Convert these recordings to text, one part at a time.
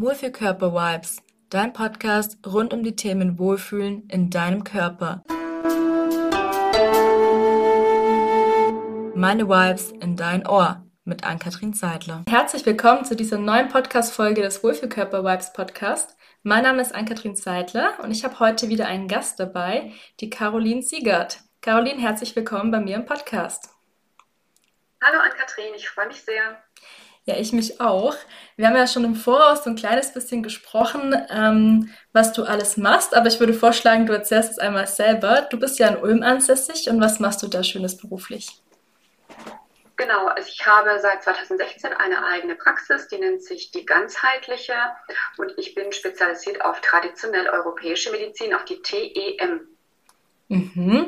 Wohlfühlkörper-Vibes, dein Podcast rund um die Themen Wohlfühlen in deinem Körper. Meine Vibes in dein Ohr mit Ann-Kathrin Seidler. Herzlich willkommen zu dieser neuen Podcast-Folge des Wohlfühlkörper-Vibes Podcast. Mein Name ist Ann-Kathrin Seidler und ich habe heute wieder einen Gast dabei, die Caroline Siegert. Caroline, herzlich willkommen bei mir im Podcast. Hallo Ann-Kathrin, ich freue mich sehr. Ja, ich mich auch. Wir haben ja schon im Voraus so ein kleines bisschen gesprochen, ähm, was du alles machst, aber ich würde vorschlagen, du erzählst es einmal selber. Du bist ja in Ulm ansässig und was machst du da Schönes beruflich? Genau, also ich habe seit 2016 eine eigene Praxis, die nennt sich die ganzheitliche und ich bin spezialisiert auf traditionell europäische Medizin, auf die TEM. Mhm.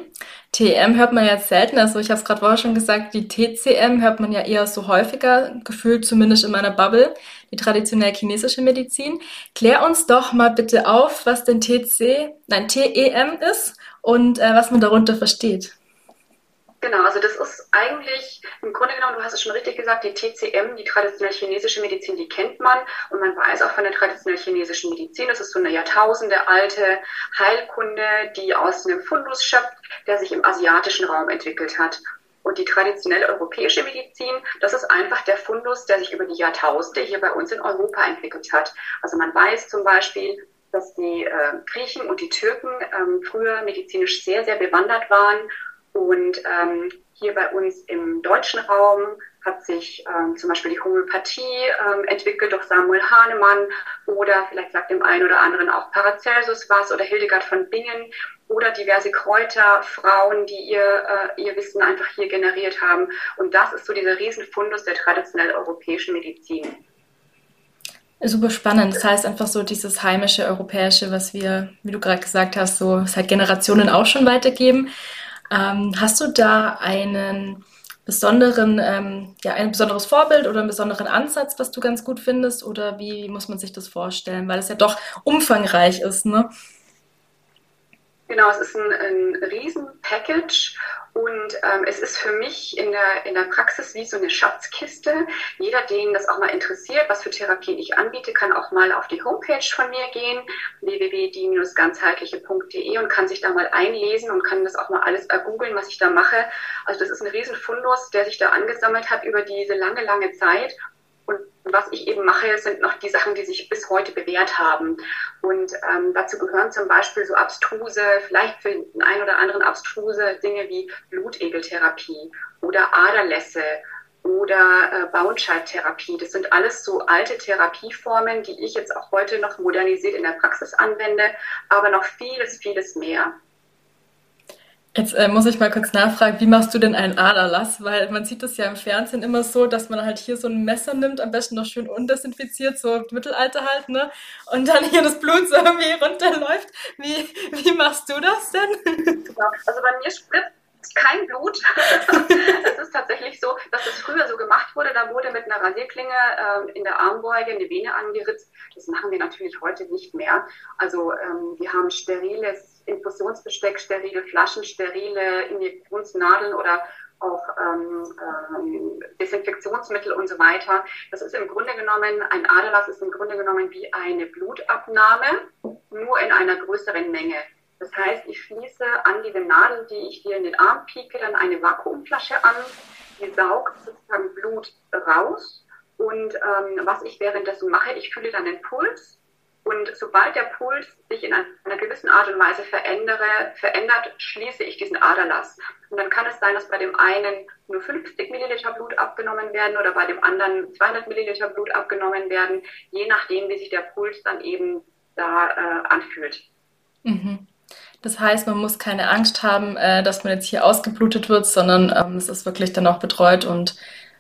TM hört man jetzt selten, also ich habe es gerade vorher schon gesagt, die TCM hört man ja eher so häufiger, gefühlt zumindest in meiner Bubble, die traditionell chinesische Medizin. Klär uns doch mal bitte auf, was denn TC, nein, TEM ist und äh, was man darunter versteht. Genau, also das ist eigentlich im Grunde genommen, du hast es schon richtig gesagt, die TCM, die traditionell chinesische Medizin, die kennt man und man weiß auch von der traditionell chinesischen Medizin, das ist so eine Jahrtausende alte Heilkunde, die aus einem Fundus schöpft, der sich im asiatischen Raum entwickelt hat. Und die traditionell europäische Medizin, das ist einfach der Fundus, der sich über die Jahrtausende hier bei uns in Europa entwickelt hat. Also man weiß zum Beispiel, dass die äh, Griechen und die Türken ähm, früher medizinisch sehr, sehr bewandert waren und ähm, hier bei uns im deutschen Raum hat sich ähm, zum Beispiel die Homöopathie ähm, entwickelt durch Samuel Hahnemann oder vielleicht sagt dem einen oder anderen auch Paracelsus was oder Hildegard von Bingen oder diverse Kräuter, Frauen, die ihr, äh, ihr Wissen einfach hier generiert haben. Und das ist so dieser Riesenfundus der traditionell europäischen Medizin. Super spannend. Das heißt einfach so dieses heimische europäische, was wir, wie du gerade gesagt hast, so seit Generationen auch schon weitergeben. Ähm, hast du da einen besonderen, ähm, ja, ein besonderes Vorbild oder einen besonderen Ansatz, was du ganz gut findest? Oder wie muss man sich das vorstellen? Weil es ja doch umfangreich ist, ne? Genau, es ist ein, ein Riesen-Package und ähm, es ist für mich in der, in der Praxis wie so eine Schatzkiste. Jeder, den das auch mal interessiert, was für Therapien ich anbiete, kann auch mal auf die Homepage von mir gehen, www.die-ganzheitliche.de und kann sich da mal einlesen und kann das auch mal alles ergoogeln, was ich da mache. Also das ist ein Riesenfundus, der sich da angesammelt hat über diese lange, lange Zeit was ich eben mache, sind noch die Sachen, die sich bis heute bewährt haben. Und ähm, dazu gehören zum Beispiel so abstruse, vielleicht für den einen oder anderen abstruse Dinge wie Blutegeltherapie oder Aderlässe oder äh, Bauenscheidtherapie. Das sind alles so alte Therapieformen, die ich jetzt auch heute noch modernisiert in der Praxis anwende, aber noch vieles, vieles mehr. Jetzt äh, muss ich mal kurz nachfragen, wie machst du denn einen Aderlass? Weil man sieht das ja im Fernsehen immer so, dass man halt hier so ein Messer nimmt, am besten noch schön undesinfiziert, so Mittelalter halt, ne? Und dann hier das Blut so irgendwie runterläuft. Wie, wie machst du das denn? Genau. Also bei mir spritzt kein Blut. es ist tatsächlich so, dass das früher so gemacht wurde. Da wurde mit einer Rasierklinge äh, in der Armbeuge eine Vene angeritzt. Das machen wir natürlich heute nicht mehr. Also ähm, wir haben steriles Infusionsbesteck, sterile Flaschen, sterile Injektionsnadeln oder auch ähm, ähm, Desinfektionsmittel und so weiter. Das ist im Grunde genommen, ein Aderlass ist im Grunde genommen wie eine Blutabnahme, nur in einer größeren Menge. Das heißt, ich schließe an diese Nadel, die ich dir in den Arm pieke, dann eine Vakuumflasche an, die saugt sozusagen Blut raus. Und ähm, was ich währenddessen mache, ich fühle dann den Puls. Und sobald der Puls sich in einer gewissen Art und Weise verändere, verändert, schließe ich diesen Aderlass. Und dann kann es sein, dass bei dem einen nur 50 Milliliter Blut abgenommen werden oder bei dem anderen 200 Milliliter Blut abgenommen werden, je nachdem, wie sich der Puls dann eben da äh, anfühlt. Mhm. Das heißt, man muss keine Angst haben, äh, dass man jetzt hier ausgeblutet wird, sondern ähm, es ist wirklich dann auch betreut und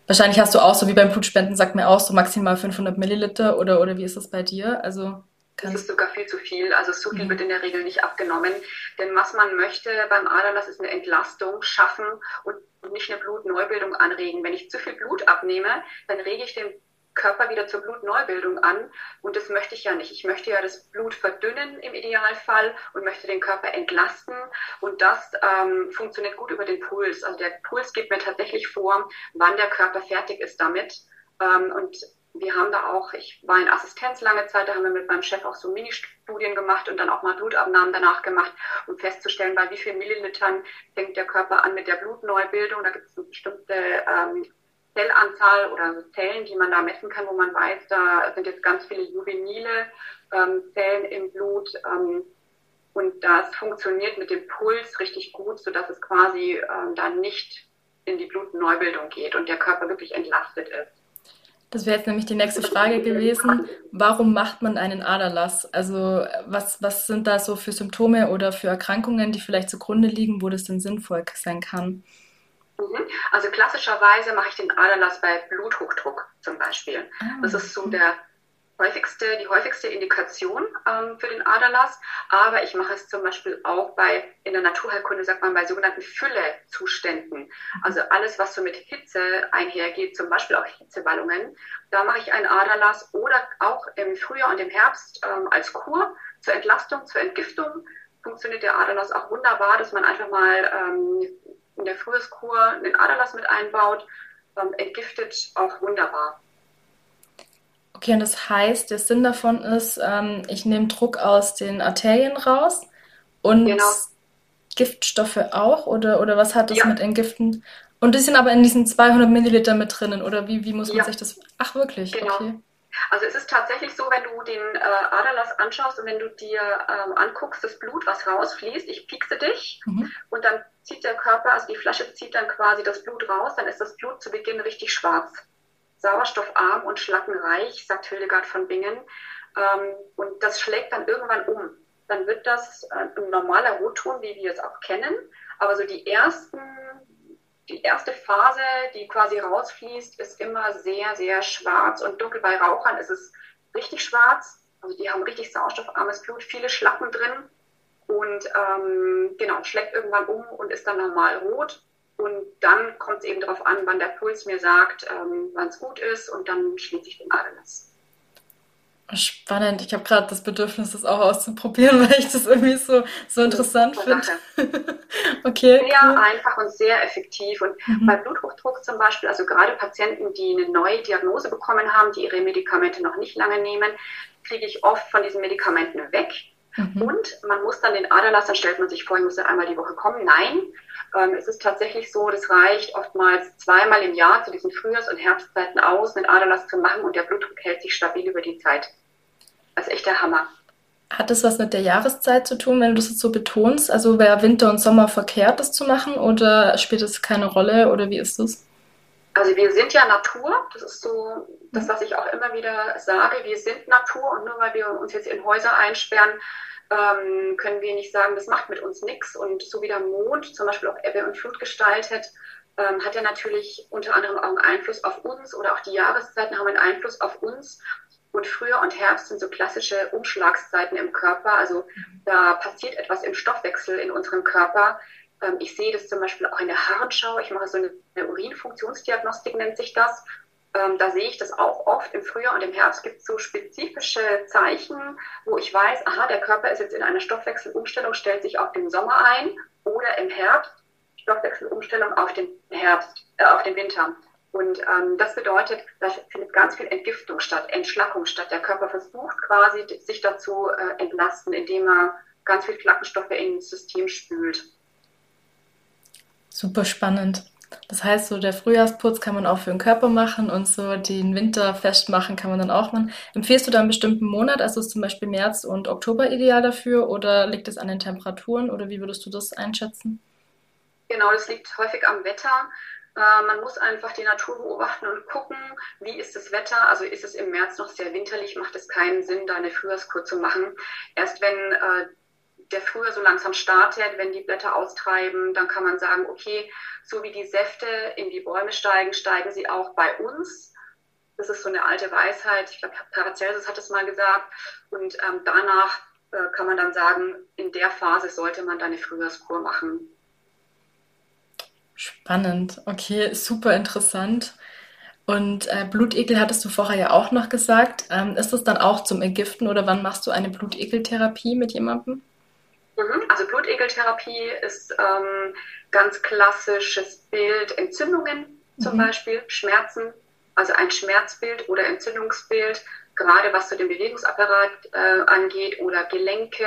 wahrscheinlich hast du auch so wie beim Blutspenden, sagt mir auch so maximal 500 Milliliter oder, oder wie ist das bei dir? Also das ist sogar viel zu viel. Also so viel mhm. wird in der Regel nicht abgenommen. Denn was man möchte beim Aderlass ist eine Entlastung schaffen und nicht eine Blutneubildung anregen. Wenn ich zu viel Blut abnehme, dann rege ich den Körper wieder zur Blutneubildung an. Und das möchte ich ja nicht. Ich möchte ja das Blut verdünnen im Idealfall und möchte den Körper entlasten. Und das ähm, funktioniert gut über den Puls. Also der Puls gibt mir tatsächlich vor, wann der Körper fertig ist damit. Ähm, und wir haben da auch, ich war in Assistenz lange Zeit, da haben wir mit meinem Chef auch so Mini-Studien gemacht und dann auch mal Blutabnahmen danach gemacht, um festzustellen, bei wie vielen Millilitern fängt der Körper an mit der Blutneubildung. Da gibt es bestimmte ähm, Zellanzahl oder Zellen, die man da messen kann, wo man weiß, da sind jetzt ganz viele juvenile ähm, Zellen im Blut. Ähm, und das funktioniert mit dem Puls richtig gut, sodass es quasi ähm, dann nicht in die Blutneubildung geht und der Körper wirklich entlastet ist. Das wäre jetzt nämlich die nächste Frage gewesen. Warum macht man einen Aderlass? Also was, was sind da so für Symptome oder für Erkrankungen, die vielleicht zugrunde liegen, wo das denn sinnvoll sein kann? Also klassischerweise mache ich den Aderlass bei Bluthochdruck zum Beispiel. Ah, das ist so der häufigste, die häufigste Indikation ähm, für den Aderlass. Aber ich mache es zum Beispiel auch bei, in der Naturheilkunde sagt man, bei sogenannten Füllezuständen. Also alles, was so mit Hitze einhergeht, zum Beispiel auch Hitzewallungen. Da mache ich einen Aderlass oder auch im Frühjahr und im Herbst ähm, als Kur zur Entlastung, zur Entgiftung funktioniert der Aderlass auch wunderbar, dass man einfach mal ähm, in der Frühjahrskur den Aderlass mit einbaut. Ähm, entgiftet auch wunderbar. Okay, und das heißt, der Sinn davon ist, ähm, ich nehme Druck aus den Arterien raus und genau. Giftstoffe auch oder, oder was hat das ja. mit Entgiften? Und die sind aber in diesen 200 Milliliter mit drinnen oder wie, wie muss man ja. sich das... Ach wirklich, genau. okay. Also es ist tatsächlich so, wenn du den äh, Aderlass anschaust und wenn du dir ähm, anguckst, das Blut, was rausfließt, ich piekse dich mhm. und dann zieht der Körper, also die Flasche zieht dann quasi das Blut raus, dann ist das Blut zu Beginn richtig schwarz sauerstoffarm und schlackenreich, sagt Hildegard von Bingen. Ähm, und das schlägt dann irgendwann um. Dann wird das äh, ein normaler Rotton, wie wir es auch kennen. Aber so die ersten, die erste Phase, die quasi rausfließt, ist immer sehr, sehr schwarz und dunkel. Bei Rauchern ist es richtig schwarz. Also die haben richtig sauerstoffarmes Blut, viele Schlacken drin. Und ähm, genau, schlägt irgendwann um und ist dann normal rot. Und dann kommt es eben darauf an, wann der Puls mir sagt, ähm, wann es gut ist und dann schließe ich den Aderlass. Spannend. Ich habe gerade das Bedürfnis, das auch auszuprobieren, weil ich das irgendwie so, so interessant finde. okay. Sehr cool. einfach und sehr effektiv. Und mhm. bei Bluthochdruck zum Beispiel, also gerade Patienten, die eine neue Diagnose bekommen haben, die ihre Medikamente noch nicht lange nehmen, kriege ich oft von diesen Medikamenten weg. Mhm. Und man muss dann den Aderlass, dann stellt man sich vor, ich muss ja einmal die Woche kommen. Nein, ähm, es ist tatsächlich so, das reicht oftmals zweimal im Jahr zu diesen Frühjahrs- und Herbstzeiten aus, einen Aderlass zu machen und der Blutdruck hält sich stabil über die Zeit. Das ist echt der Hammer. Hat das was mit der Jahreszeit zu tun, wenn du das jetzt so betonst? Also wäre Winter und Sommer verkehrt, das zu machen oder spielt das keine Rolle oder wie ist das? Also wir sind ja Natur, das ist so das, was ich auch immer wieder sage, wir sind Natur und nur weil wir uns jetzt in Häuser einsperren, ähm, können wir nicht sagen, das macht mit uns nichts. Und so wie der Mond zum Beispiel auch Ebbe und Flut gestaltet, ähm, hat er natürlich unter anderem auch einen Einfluss auf uns oder auch die Jahreszeiten haben einen Einfluss auf uns. Und Frühjahr und Herbst sind so klassische Umschlagszeiten im Körper. Also da passiert etwas im Stoffwechsel in unserem Körper. Ähm, ich sehe das zum Beispiel auch in der Harnschau. Ich mache so eine, Urinfunktionsdiagnostik, nennt sich das ähm, da sehe ich das auch oft im Frühjahr und im Herbst gibt es so spezifische Zeichen, wo ich weiß, aha, der Körper ist jetzt in einer Stoffwechselumstellung, stellt sich auf den Sommer ein oder im Herbst Stoffwechselumstellung auf den Herbst, äh, auf den Winter. Und ähm, das bedeutet, da findet ganz viel Entgiftung statt, Entschlackung statt. Der Körper versucht quasi, sich dazu äh, entlasten, indem er ganz viel Klappenstoffe ins System spült. Super spannend. Das heißt, so der Frühjahrsputz kann man auch für den Körper machen und so den Winter festmachen kann man dann auch machen. Empfehlst du da einen bestimmten Monat, also ist zum Beispiel März und Oktober ideal dafür oder liegt es an den Temperaturen oder wie würdest du das einschätzen? Genau, das liegt häufig am Wetter. Äh, man muss einfach die Natur beobachten und gucken, wie ist das Wetter. Also ist es im März noch sehr winterlich, macht es keinen Sinn, da eine Frühjahrskur zu machen. Erst wenn äh, der Frühjahr so langsam startet, wenn die Blätter austreiben, dann kann man sagen, okay, so wie die Säfte in die Bäume steigen, steigen sie auch bei uns. Das ist so eine alte Weisheit. Ich glaube, Paracelsus hat es mal gesagt. Und ähm, danach äh, kann man dann sagen, in der Phase sollte man dann eine Frühjahrskur machen. Spannend. Okay, super interessant. Und äh, Blutegel hattest du vorher ja auch noch gesagt. Ähm, ist das dann auch zum Entgiften oder wann machst du eine Blutegeltherapie mit jemandem? Mhm. Also Blutegeltherapie ist ähm, ganz klassisches Bild Entzündungen zum mhm. Beispiel, Schmerzen. also ein Schmerzbild oder Entzündungsbild, gerade was so den Bewegungsapparat äh, angeht oder Gelenke.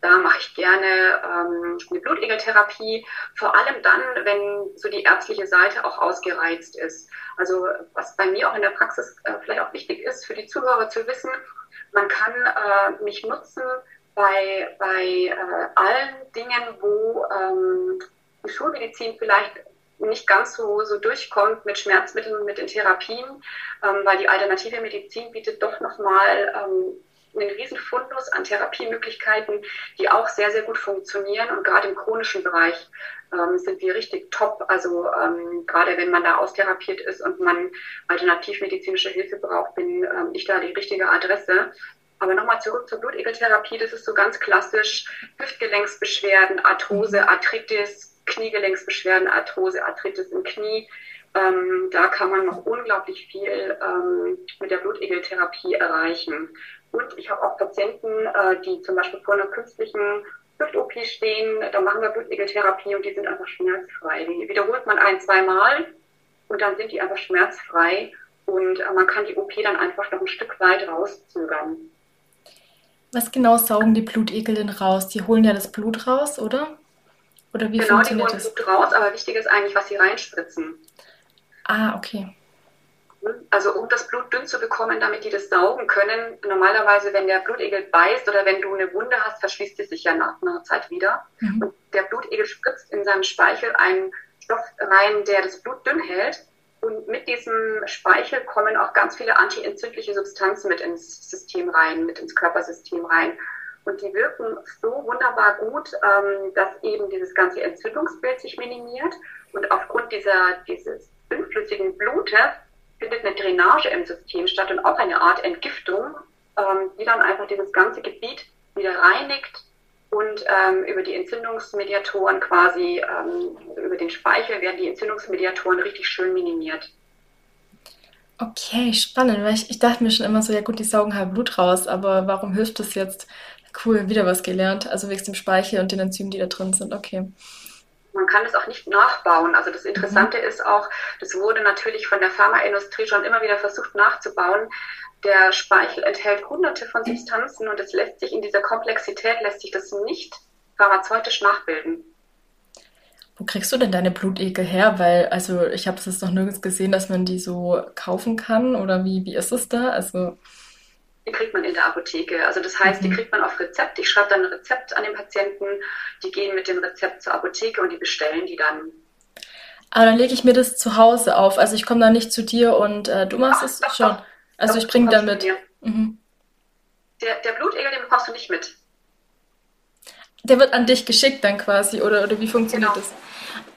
Da mache ich gerne ähm, eine Blutegeltherapie, vor allem dann, wenn so die ärztliche Seite auch ausgereizt ist. Also was bei mir auch in der Praxis äh, vielleicht auch wichtig ist, für die Zuhörer zu wissen, man kann äh, mich nutzen bei, bei äh, allen Dingen, wo ähm, Schulmedizin vielleicht nicht ganz so, so durchkommt mit Schmerzmitteln und mit den Therapien, ähm, weil die alternative Medizin bietet doch nochmal ähm, einen riesen Fundus an Therapiemöglichkeiten, die auch sehr, sehr gut funktionieren. Und gerade im chronischen Bereich ähm, sind wir richtig top. Also ähm, gerade wenn man da austherapiert ist und man alternativmedizinische Hilfe braucht, bin ähm, ich da die richtige Adresse. Aber nochmal zurück zur Blutegeltherapie. Das ist so ganz klassisch Hüftgelenksbeschwerden, Arthrose, Arthritis, Kniegelenksbeschwerden, Arthrose, Arthritis im Knie. Ähm, da kann man noch unglaublich viel ähm, mit der Blutegeltherapie erreichen. Und ich habe auch Patienten, äh, die zum Beispiel vor einer künstlichen Hüft-OP stehen, da machen wir Blutegeltherapie und die sind einfach schmerzfrei. Die wiederholt man ein, zwei Mal und dann sind die einfach schmerzfrei und äh, man kann die OP dann einfach noch ein Stück weit rauszögern. Was genau saugen die Blutegel denn raus? Die holen ja das Blut raus, oder? Oder wie genau, funktioniert die holen das? Blut raus, aber wichtig ist eigentlich, was sie reinspritzen. Ah, okay. Also um das Blut dünn zu bekommen, damit die das saugen können. Normalerweise, wenn der Blutegel beißt oder wenn du eine Wunde hast, verschließt sie sich ja nach einer Zeit wieder. Mhm. Und der Blutegel spritzt in seinem Speichel einen Stoff rein, der das Blut dünn hält. Und mit diesem Speichel kommen auch ganz viele antientzündliche Substanzen mit ins System rein, mit ins Körpersystem rein. Und die wirken so wunderbar gut, ähm, dass eben dieses ganze Entzündungsbild sich minimiert. Und aufgrund dieser, dieses dünnflüssigen Blutes findet eine Drainage im System statt und auch eine Art Entgiftung, ähm, die dann einfach dieses ganze Gebiet wieder reinigt und ähm, über die Entzündungsmediatoren quasi, ähm, über den Speichel werden die Entzündungsmediatoren richtig schön minimiert. Okay, spannend, weil ich, ich dachte mir schon immer so, ja gut, die saugen halt Blut raus, aber warum hilft das jetzt? Cool, wieder was gelernt. Also wegen dem Speichel und den Enzymen, die da drin sind. Okay. Man kann es auch nicht nachbauen. Also das Interessante mhm. ist auch, das wurde natürlich von der Pharmaindustrie schon immer wieder versucht nachzubauen. Der Speichel enthält hunderte von Substanzen und es lässt sich in dieser Komplexität lässt sich das nicht pharmazeutisch nachbilden. Wo kriegst du denn deine Blutegel her? Weil, also ich habe es noch nirgends gesehen, dass man die so kaufen kann oder wie, wie ist es da? Also die kriegt man in der Apotheke. Also das heißt, mhm. die kriegt man auf Rezept. Ich schreibe dann ein Rezept an den Patienten. Die gehen mit dem Rezept zur Apotheke und die bestellen die dann. Aber dann lege ich mir das zu Hause auf. Also ich komme dann nicht zu dir und äh, du machst Ach, es doch, schon. Doch. Also doch, ich bringe dann mit. Mhm. Der, der Blutegel, den bekommst du nicht mit. Der wird an dich geschickt dann quasi, oder, oder wie funktioniert genau. das?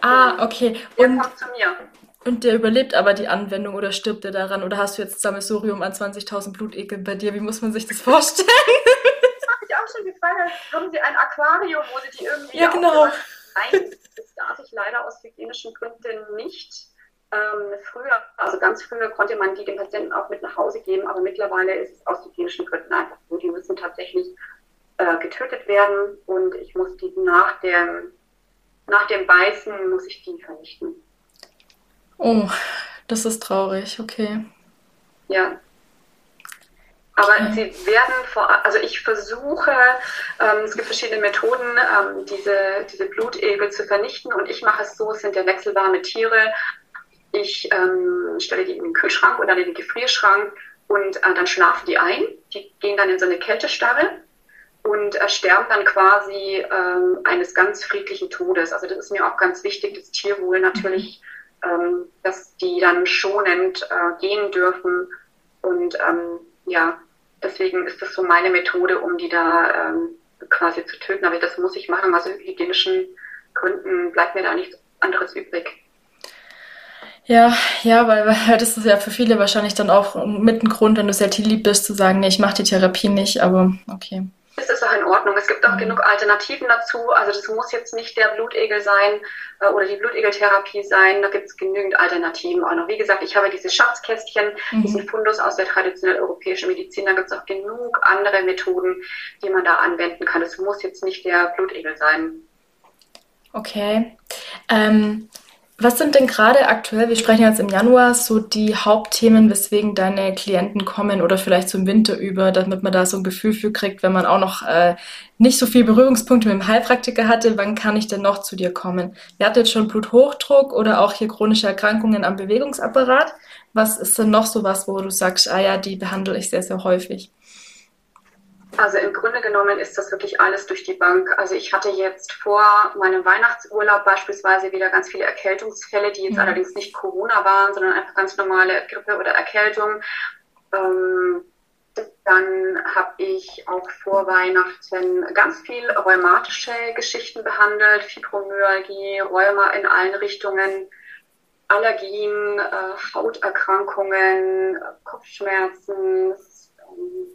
Ah, okay. Und, der kommt zu mir. Und der überlebt aber die Anwendung oder stirbt er daran? Oder hast du jetzt Sammelsurium an 20.000 Blutekeln bei dir? Wie muss man sich das vorstellen? Das habe ich auch schon gefragt. Haben Sie ein Aquarium, wo Sie die irgendwie Ja, genau. Nein, das darf ich leider aus hygienischen Gründen nicht. Ähm, früher, also ganz früher konnte man die den Patienten auch mit nach Hause geben, aber mittlerweile ist es aus hygienischen Gründen einfach so. Die müssen tatsächlich äh, getötet werden und ich muss die nach dem, nach dem Beißen muss ich die vernichten. Oh, das ist traurig, okay. Ja. Aber okay. sie werden vor, also ich versuche, ähm, es gibt verschiedene Methoden, ähm, diese, diese Blutegel zu vernichten und ich mache es so, es sind ja wechselwarme Tiere. Ich ähm, stelle die in den Kühlschrank oder in den Gefrierschrank und äh, dann schlafen die ein. Die gehen dann in so eine Kältestarre und äh, sterben dann quasi äh, eines ganz friedlichen Todes. Also das ist mir auch ganz wichtig, das Tierwohl natürlich. Mhm ähm, dass die dann schonend äh, gehen dürfen. Und ähm, ja, deswegen ist das so meine Methode, um die da ähm, quasi zu töten. Aber das muss ich machen. Also hygienischen Gründen bleibt mir da nichts anderes übrig. Ja, ja, weil, weil das ist ja für viele wahrscheinlich dann auch mit ein Grund, wenn du sehr lieb bist, zu sagen, nee, ich mache die Therapie nicht, aber okay ist es auch in Ordnung. Es gibt auch mhm. genug Alternativen dazu. Also das muss jetzt nicht der Blutegel sein äh, oder die Blutegeltherapie sein. Da gibt es genügend Alternativen auch noch. Wie gesagt, ich habe diese Schatzkästchen, mhm. diesen Fundus aus der traditionell europäischen Medizin. Da gibt es auch genug andere Methoden, die man da anwenden kann. Es muss jetzt nicht der Blutegel sein. Okay. Ähm, Was sind denn gerade aktuell, wir sprechen jetzt im Januar, so die Hauptthemen, weswegen deine Klienten kommen oder vielleicht im Winter über, damit man da so ein Gefühl für kriegt, wenn man auch noch äh, nicht so viel Berührungspunkte mit dem Heilpraktiker hatte, wann kann ich denn noch zu dir kommen? Wer hat jetzt schon Bluthochdruck oder auch hier chronische Erkrankungen am Bewegungsapparat? Was ist denn noch so was, wo du sagst, ah ja, die behandle ich sehr, sehr häufig? Also im Grunde genommen ist das wirklich alles durch die Bank. Also ich hatte jetzt vor meinem Weihnachtsurlaub beispielsweise wieder ganz viele Erkältungsfälle, die jetzt mhm. allerdings nicht Corona waren, sondern einfach ganz normale Grippe oder Erkältung. Ähm, dann habe ich auch vor Weihnachten ganz viel rheumatische Geschichten behandelt, Fibromyalgie, Rheuma in allen Richtungen, Allergien, äh, Hauterkrankungen, Kopfschmerzen, ähm,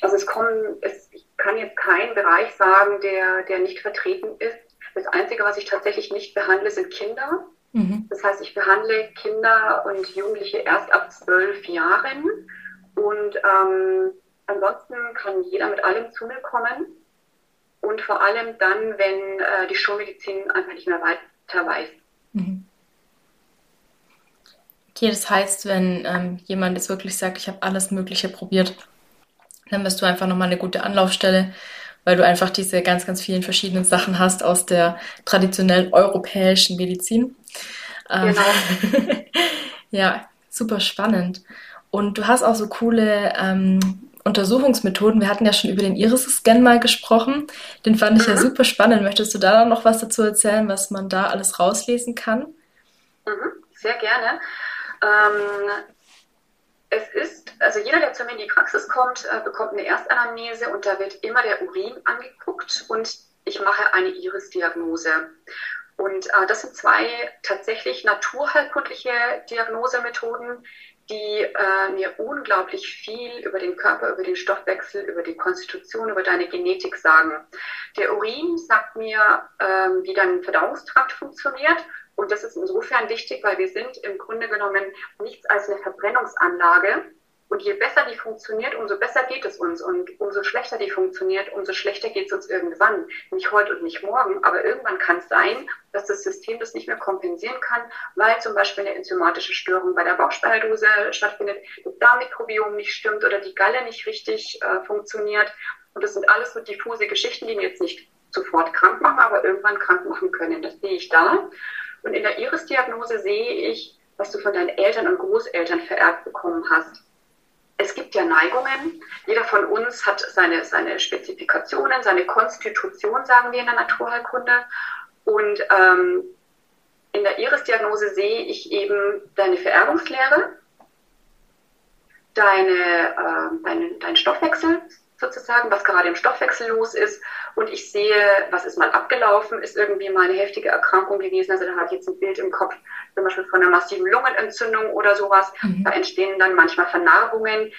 also es kommen, es, ich kann jetzt keinen Bereich sagen, der, der nicht vertreten ist. Das Einzige, was ich tatsächlich nicht behandle, sind Kinder. Mhm. Das heißt, ich behandle Kinder und Jugendliche erst ab zwölf Jahren. Und ähm, ansonsten kann jeder mit allem zu mir kommen. Und vor allem dann, wenn äh, die Schulmedizin einfach nicht mehr weiter weiß. Mhm. Okay, das heißt, wenn ähm, jemand jetzt wirklich sagt, ich habe alles Mögliche probiert, dann bist du einfach nochmal eine gute Anlaufstelle, weil du einfach diese ganz, ganz vielen verschiedenen Sachen hast aus der traditionellen europäischen Medizin. Ähm, genau. ja, super spannend. Und du hast auch so coole ähm, Untersuchungsmethoden. Wir hatten ja schon über den Iris-Scan mal gesprochen. Den fand ich mhm. ja super spannend. Möchtest du da noch was dazu erzählen, was man da alles rauslesen kann? Mhm, sehr gerne. Ähm, es ist, also jeder, der zu mir in die Praxis kommt, äh, bekommt eine Erstanamnese und da wird immer der Urin angeguckt und ich mache eine Iris-Diagnose. Und äh, das sind zwei tatsächlich naturheilkundliche Diagnosemethoden, die äh, mir unglaublich viel über den Körper, über den Stoffwechsel, über die Konstitution, über deine Genetik sagen. Der Urin sagt mir, ähm, wie dein Verdauungstrakt funktioniert und das ist insofern wichtig, weil wir sind im Grunde genommen nichts als eine Verbrennungsanlage. Und je besser die funktioniert, umso besser geht es uns. Und umso schlechter die funktioniert, umso schlechter geht es uns irgendwann. Nicht heute und nicht morgen, aber irgendwann kann es sein, dass das System das nicht mehr kompensieren kann, weil zum Beispiel eine enzymatische Störung bei der Bauchspeicheldrüse stattfindet, das Darmmikrobiom nicht stimmt oder die Galle nicht richtig äh, funktioniert. Und das sind alles so diffuse Geschichten, die mir jetzt nicht sofort krank machen, aber irgendwann krank machen können. Das sehe ich da. Und in der Iris-Diagnose sehe ich, was du von deinen Eltern und Großeltern vererbt bekommen hast. Es gibt ja Neigungen. Jeder von uns hat seine, seine Spezifikationen, seine Konstitution, sagen wir in der Naturheilkunde. Und ähm, in der Iris-Diagnose sehe ich eben deine Vererbungslehre, deine, äh, deine, deinen Stoffwechsel, sozusagen, was gerade im Stoffwechsel los ist. Und ich sehe, was ist mal abgelaufen, ist irgendwie mal eine heftige Erkrankung gewesen. Also da habe ich jetzt ein Bild im Kopf, zum Beispiel von einer massiven Lungenentzündung oder sowas. Mhm. Da entstehen dann manchmal Vernarbungen,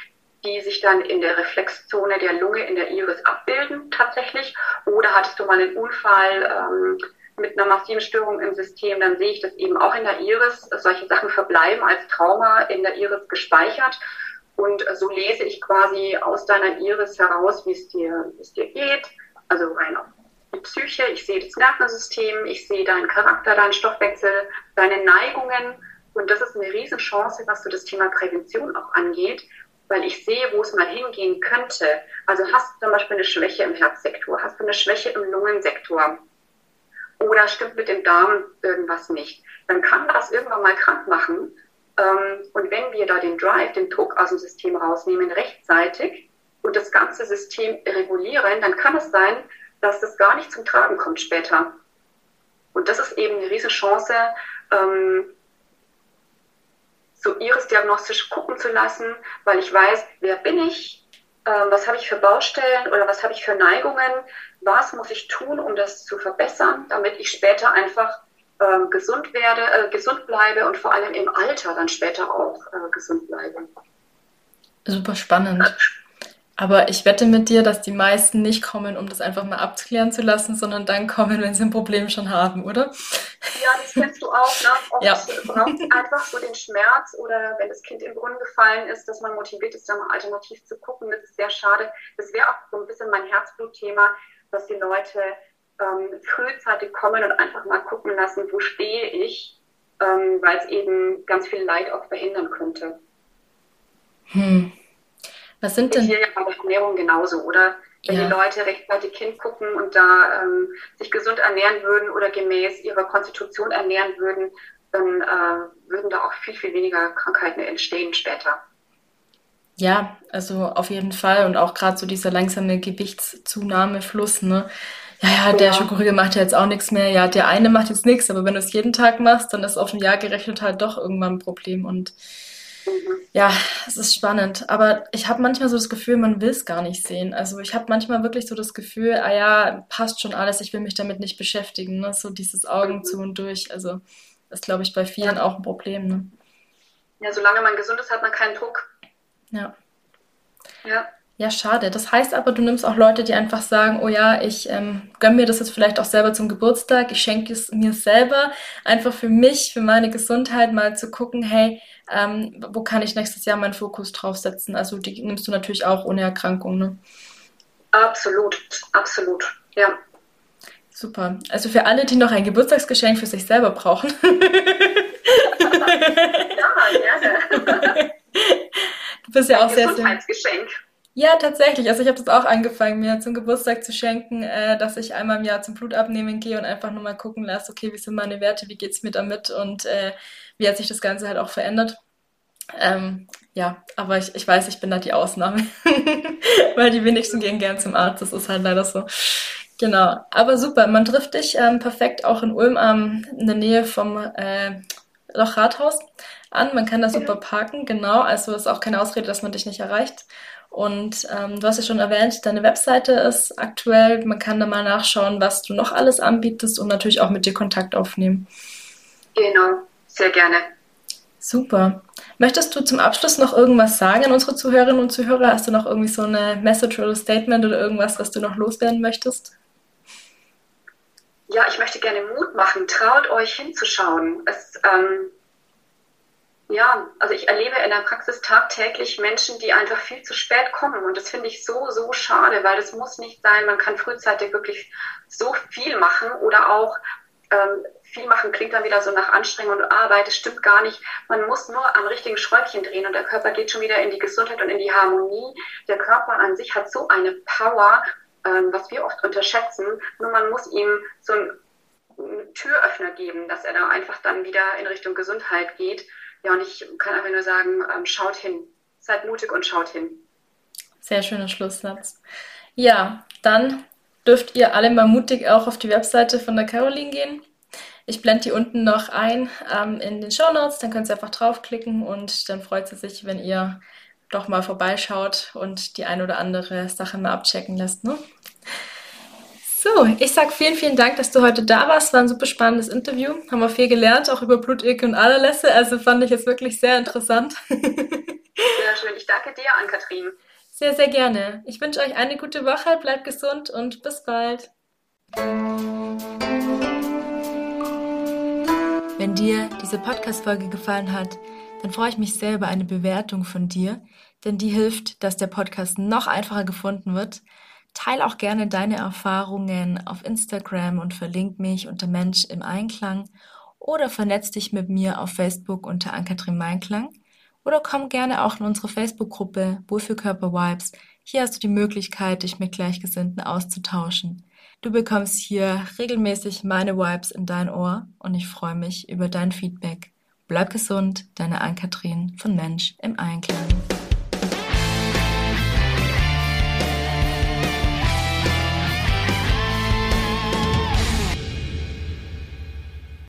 die sich dann in der Reflexzone der Lunge, in der Iris abbilden tatsächlich. Oder hattest du mal einen Unfall ähm, mit einer massiven Störung im System, dann sehe ich das eben auch in der Iris. Solche Sachen verbleiben als Trauma in der Iris gespeichert. Und so lese ich quasi aus deiner Iris heraus, wie es dir, es dir geht. Also rein auf die Psyche, ich sehe das Nervensystem, ich sehe deinen Charakter, deinen Stoffwechsel, deine Neigungen. Und das ist eine Riesenchance, was so das Thema Prävention auch angeht, weil ich sehe, wo es mal hingehen könnte. Also hast du zum Beispiel eine Schwäche im Herzsektor, hast du eine Schwäche im Lungensektor oder stimmt mit dem Darm irgendwas nicht, dann kann das irgendwann mal krank machen und wenn wir da den Drive, den Druck aus dem System rausnehmen, rechtzeitig und das ganze System regulieren, dann kann es sein, dass das gar nicht zum Tragen kommt später. Und das ist eben eine riesige Chance, ähm, so iris-diagnostisch gucken zu lassen, weil ich weiß, wer bin ich, äh, was habe ich für Baustellen oder was habe ich für Neigungen, was muss ich tun, um das zu verbessern, damit ich später einfach äh, gesund werde, äh, gesund bleibe und vor allem im Alter dann später auch äh, gesund bleibe. Super spannend. Aber ich wette mit dir, dass die meisten nicht kommen, um das einfach mal abklären zu lassen, sondern dann kommen, wenn sie ein Problem schon haben, oder? Ja, das kennst du auch. Ne? Oft ja. braucht einfach so den Schmerz oder wenn das Kind im Brunnen gefallen ist, dass man motiviert ist, da mal alternativ zu gucken. Das ist sehr schade. Das wäre auch so ein bisschen mein Herzblutthema, dass die Leute ähm, frühzeitig kommen und einfach mal gucken lassen, wo stehe ich, ähm, weil es eben ganz viel Leid auch verhindern könnte. Hm. Was sind denn? Hier ja bei der Ernährung genauso, oder? Wenn ja. die Leute rechtzeitig hingucken und da ähm, sich gesund ernähren würden oder gemäß ihrer Konstitution ernähren würden, dann äh, würden da auch viel, viel weniger Krankheiten entstehen später. Ja, also auf jeden Fall. Und auch gerade so dieser langsame Gewichtszunahmefluss, ne? Ja, ja, der ja. Schokoriegel macht ja jetzt auch nichts mehr. Ja, der eine macht jetzt nichts, aber wenn du es jeden Tag machst, dann ist auf ein Jahr gerechnet halt doch irgendwann ein Problem. Und mhm. ja, es ist spannend. Aber ich habe manchmal so das Gefühl, man will es gar nicht sehen. Also ich habe manchmal wirklich so das Gefühl, ah ja, passt schon alles, ich will mich damit nicht beschäftigen. Ne? So dieses Augen mhm. zu und durch. Also das ist, glaube ich, bei vielen ja. auch ein Problem. Ne? Ja, solange man gesund ist, hat man keinen Druck. Ja. Ja. Ja, schade. Das heißt aber, du nimmst auch Leute, die einfach sagen, oh ja, ich ähm, gönne mir das jetzt vielleicht auch selber zum Geburtstag, ich schenke es mir selber, einfach für mich, für meine Gesundheit mal zu gucken, hey, ähm, wo kann ich nächstes Jahr meinen Fokus draufsetzen? Also die nimmst du natürlich auch ohne Erkrankung, ne? Absolut, absolut, ja. Super. Also für alle, die noch ein Geburtstagsgeschenk für sich selber brauchen. ja, gerne. Du bist ja auch sehr, sehr. Ja, tatsächlich. Also ich habe das auch angefangen, mir zum Geburtstag zu schenken, äh, dass ich einmal im Jahr zum Blutabnehmen gehe und einfach nur mal gucken lasse, okay, wie sind meine Werte, wie geht's mir damit und äh, wie hat sich das Ganze halt auch verändert. Ähm, ja, aber ich, ich weiß, ich bin da die Ausnahme, weil die wenigsten gehen gern zum Arzt. Das ist halt leider so. Genau, aber super. Man trifft dich ähm, perfekt auch in Ulm ähm, in der Nähe vom äh, Lochrathaus an. Man kann da super parken, genau. Also ist auch keine Ausrede, dass man dich nicht erreicht. Und ähm, du hast ja schon erwähnt, deine Webseite ist aktuell. Man kann da mal nachschauen, was du noch alles anbietest und natürlich auch mit dir Kontakt aufnehmen. Genau, sehr gerne. Super. Möchtest du zum Abschluss noch irgendwas sagen an unsere Zuhörerinnen und Zuhörer? Hast du noch irgendwie so eine Message oder Statement oder irgendwas, was du noch loswerden möchtest? Ja, ich möchte gerne Mut machen. Traut euch hinzuschauen. Es, ähm, ja, also ich erlebe in der Praxis tagtäglich Menschen, die einfach viel zu spät kommen. Und das finde ich so, so schade, weil das muss nicht sein. Man kann frühzeitig wirklich so viel machen oder auch ähm, viel machen klingt dann wieder so nach Anstrengung und Arbeit. Das stimmt gar nicht. Man muss nur am richtigen Schräubchen drehen und der Körper geht schon wieder in die Gesundheit und in die Harmonie. Der Körper an sich hat so eine Power, ähm, was wir oft unterschätzen. Nur man muss ihm so einen Türöffner geben, dass er da einfach dann wieder in Richtung Gesundheit geht. Ja, und ich kann einfach nur sagen, ähm, schaut hin. Seid mutig und schaut hin. Sehr schöner Schlusssatz. Ja, dann dürft ihr alle mal mutig auch auf die Webseite von der Caroline gehen. Ich blende die unten noch ein ähm, in den Show Notes, dann könnt ihr einfach draufklicken und dann freut sie sich, wenn ihr doch mal vorbeischaut und die ein oder andere Sache mal abchecken lässt. Ne? So, ich sage vielen, vielen Dank, dass du heute da warst. War ein super spannendes Interview. Haben wir viel gelernt, auch über Blutirke und Allerlässe. Also fand ich jetzt wirklich sehr interessant. Sehr schön. Ich danke dir, Ann-Kathrin. Sehr, sehr gerne. Ich wünsche euch eine gute Woche, bleibt gesund und bis bald. Wenn dir diese Podcast-Folge gefallen hat, dann freue ich mich sehr über eine Bewertung von dir, denn die hilft, dass der Podcast noch einfacher gefunden wird Teil auch gerne deine Erfahrungen auf Instagram und verlink mich unter Mensch im Einklang oder vernetz dich mit mir auf Facebook unter Ankatrin Meinklang oder komm gerne auch in unsere Facebook-Gruppe Wohlfühlkörper Vibes. Hier hast du die Möglichkeit, dich mit Gleichgesinnten auszutauschen. Du bekommst hier regelmäßig meine Vibes in dein Ohr und ich freue mich über dein Feedback. Bleib gesund, deine Ankatrin von Mensch im Einklang.